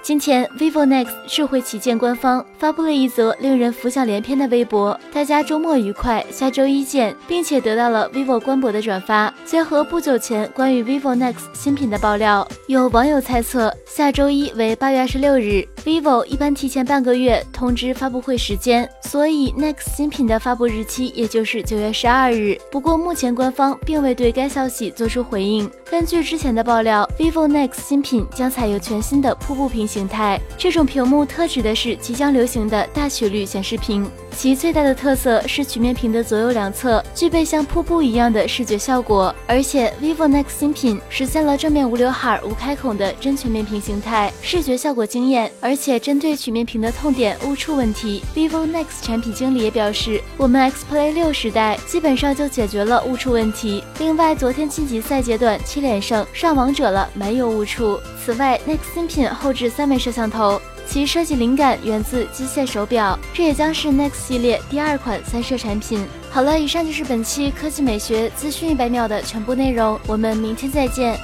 今天，vivo next 智慧旗舰官方发布了一则令人浮想联翩的微博，大家周末愉快，下周一见，并且得到了 vivo 官博的转发。结合不久前关于 vivo next 新品的爆料，有网友猜测下周一为八月二十六日，vivo 一般提前半个月通知发布会时间，所以 next 新品的发布日期也就是九月十二日。不过目前官方并未对该消息做出回应。根据之前的爆料，vivo next 新品将采用全新的瀑布屏。形态，这种屏幕特指的是即将流行的大曲率显示屏。其最大的特色是曲面屏的左右两侧具备像瀑布一样的视觉效果，而且 vivo next 新品实现了正面无刘海、无开孔的真全面屏形态，视觉效果惊艳。而且针对曲面屏的痛点误触问题，vivo next 产品经理也表示，我们 X Play 六时代基本上就解决了误触问题。另外，昨天晋级赛阶段七连胜上王者了，没有误触。此外，next 新品后置三枚摄像头。其设计灵感源自机械手表，这也将是 next 系列第二款三摄产品。好了，以上就是本期科技美学资讯一百秒的全部内容，我们明天再见。